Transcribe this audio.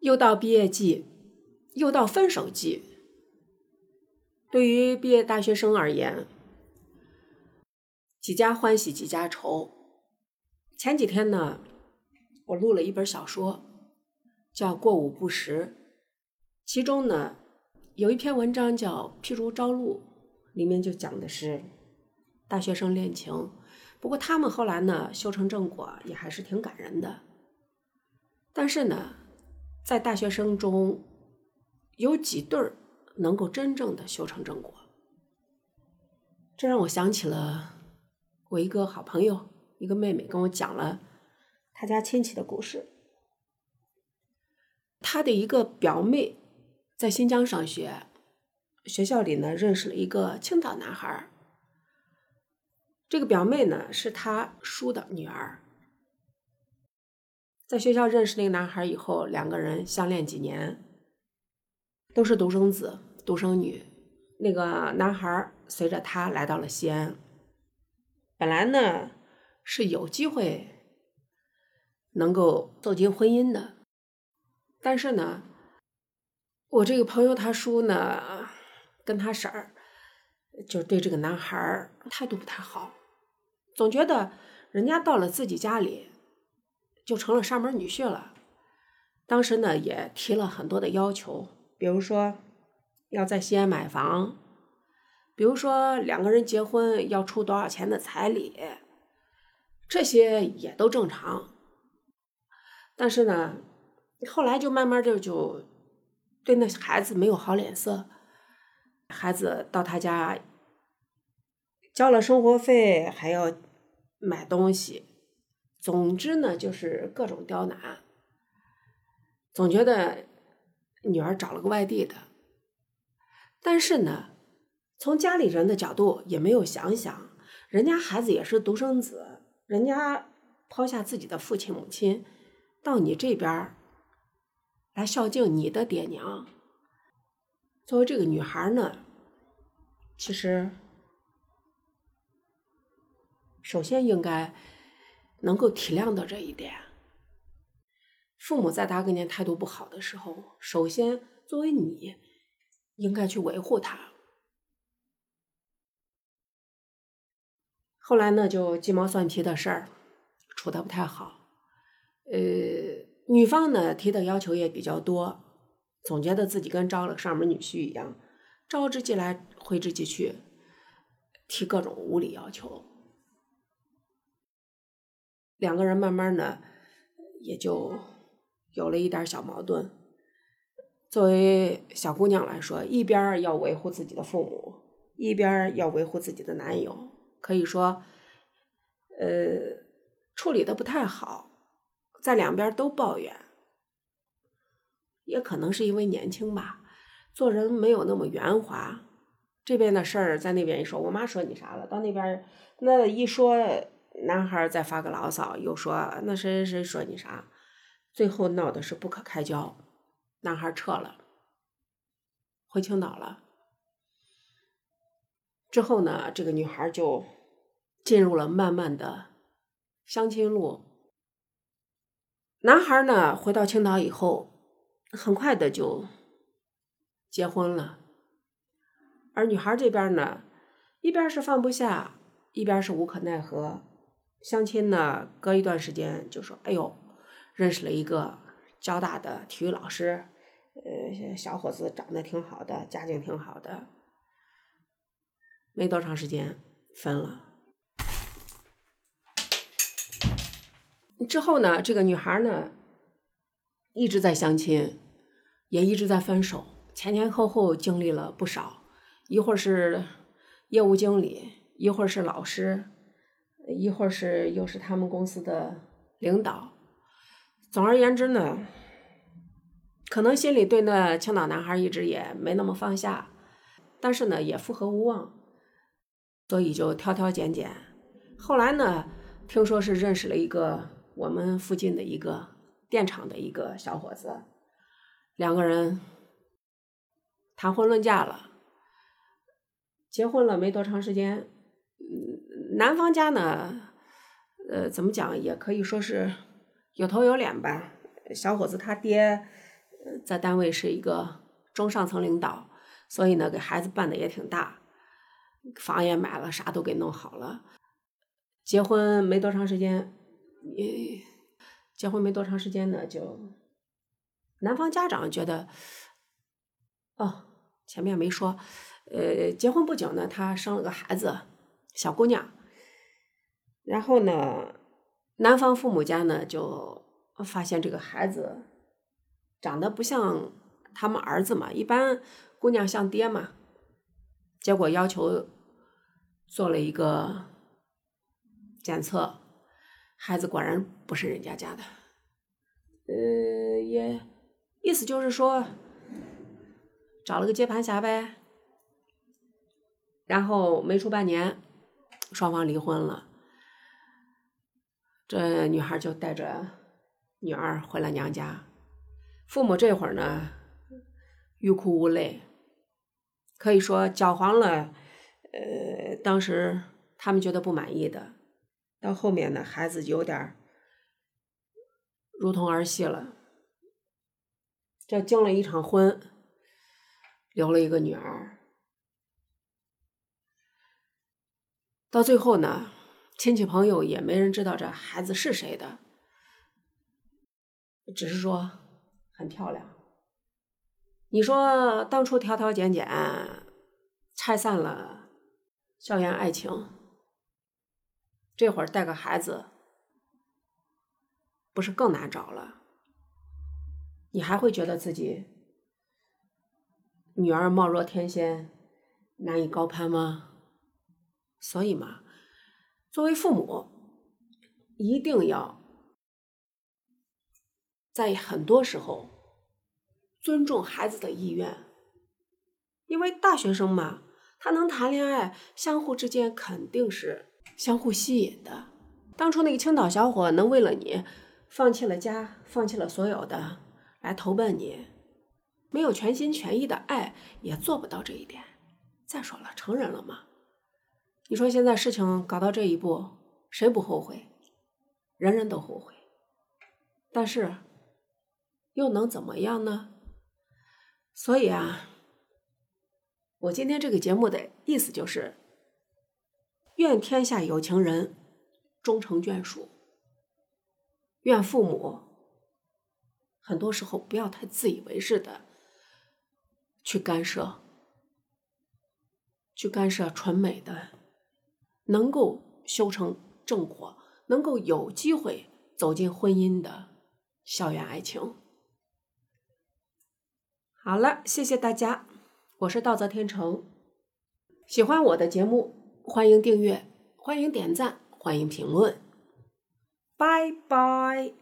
又到毕业季，又到分手季。对于毕业大学生而言，几家欢喜几家愁。前几天呢，我录了一本小说，叫《过午不食》，其中呢有一篇文章叫《譬如朝露》，里面就讲的是大学生恋情。不过他们后来呢修成正果，也还是挺感人的。但是呢，在大学生中，有几对儿能够真正的修成正果，这让我想起了我一个好朋友，一个妹妹跟我讲了她家亲戚的故事。她的一个表妹在新疆上学，学校里呢认识了一个青岛男孩儿。这个表妹呢是她叔的女儿。在学校认识那个男孩以后，两个人相恋几年，都是独生子、独生女。那个男孩随着他来到了西安，本来呢是有机会能够走进婚姻的，但是呢，我这个朋友他叔呢跟他婶儿就对这个男孩态度不太好，总觉得人家到了自己家里。就成了上门女婿了。当时呢，也提了很多的要求，比如说要在西安买房，比如说两个人结婚要出多少钱的彩礼，这些也都正常。但是呢，后来就慢慢就就对那孩子没有好脸色。孩子到他家交了生活费，还要买东西。总之呢，就是各种刁难，总觉得女儿找了个外地的，但是呢，从家里人的角度也没有想想，人家孩子也是独生子，人家抛下自己的父亲母亲，到你这边来孝敬你的爹娘。作为这个女孩呢，其实首先应该。能够体谅到这一点，父母在他跟前态度不好的时候，首先作为你，应该去维护他。后来呢，就鸡毛蒜皮的事儿处的不太好，呃，女方呢提的要求也比较多，总觉得自己跟招了上门女婿一样，招之即来，挥之即去，提各种无理要求。两个人慢慢的也就有了一点小矛盾。作为小姑娘来说，一边要维护自己的父母，一边要维护自己的男友，可以说，呃，处理的不太好，在两边都抱怨。也可能是因为年轻吧，做人没有那么圆滑。这边的事儿在那边一说，我妈说你啥了？到那边那一说。男孩再发个牢骚，又说那谁谁谁说你啥，最后闹的是不可开交，男孩撤了，回青岛了。之后呢，这个女孩就进入了漫漫的相亲路。男孩呢，回到青岛以后，很快的就结婚了，而女孩这边呢，一边是放不下，一边是无可奈何。相亲呢，隔一段时间就说：“哎呦，认识了一个交大的体育老师，呃，小伙子长得挺好的，家境挺好的。”没多长时间分了。之后呢，这个女孩呢一直在相亲，也一直在分手，前前后后经历了不少，一会儿是业务经理，一会儿是老师。一会儿是又是他们公司的领导，总而言之呢，可能心里对那青岛男孩一直也没那么放下，但是呢也复合无望，所以就挑挑拣拣。后来呢，听说是认识了一个我们附近的一个电厂的一个小伙子，两个人谈婚论嫁了，结婚了没多长时间。男方家呢，呃，怎么讲也可以说是有头有脸吧。小伙子他爹在单位是一个中上层领导，所以呢，给孩子办的也挺大，房也买了，啥都给弄好了。结婚没多长时间，也结婚没多长时间呢，就男方家长觉得，哦，前面没说，呃，结婚不久呢，他生了个孩子，小姑娘。然后呢，男方父母家呢就发现这个孩子长得不像他们儿子嘛，一般姑娘像爹嘛，结果要求做了一个检测，孩子果然不是人家家的，呃，也意思就是说找了个接盘侠呗，然后没出半年，双方离婚了。这女孩就带着女儿回了娘家，父母这会儿呢欲哭无泪，可以说搅黄了。呃，当时他们觉得不满意的，到后面呢，孩子有点如同儿戏了。这经了一场婚，留了一个女儿，到最后呢。亲戚朋友也没人知道这孩子是谁的，只是说很漂亮。你说当初挑挑拣拣，拆散了校园爱情，这会儿带个孩子，不是更难找了？你还会觉得自己女儿貌若天仙，难以高攀吗？所以嘛。作为父母，一定要在很多时候尊重孩子的意愿，因为大学生嘛，他能谈恋爱，相互之间肯定是相互吸引的。当初那个青岛小伙能为了你放弃了家，放弃了所有的来投奔你，没有全心全意的爱，也做不到这一点。再说了，成人了嘛。你说现在事情搞到这一步，谁不后悔？人人都后悔。但是又能怎么样呢？所以啊，我今天这个节目的意思就是：愿天下有情人终成眷属。愿父母很多时候不要太自以为是的去干涉，去干涉纯美的。能够修成正果，能够有机会走进婚姻的校园爱情。好了，谢谢大家，我是道泽天成。喜欢我的节目，欢迎订阅，欢迎点赞，欢迎评论。拜拜。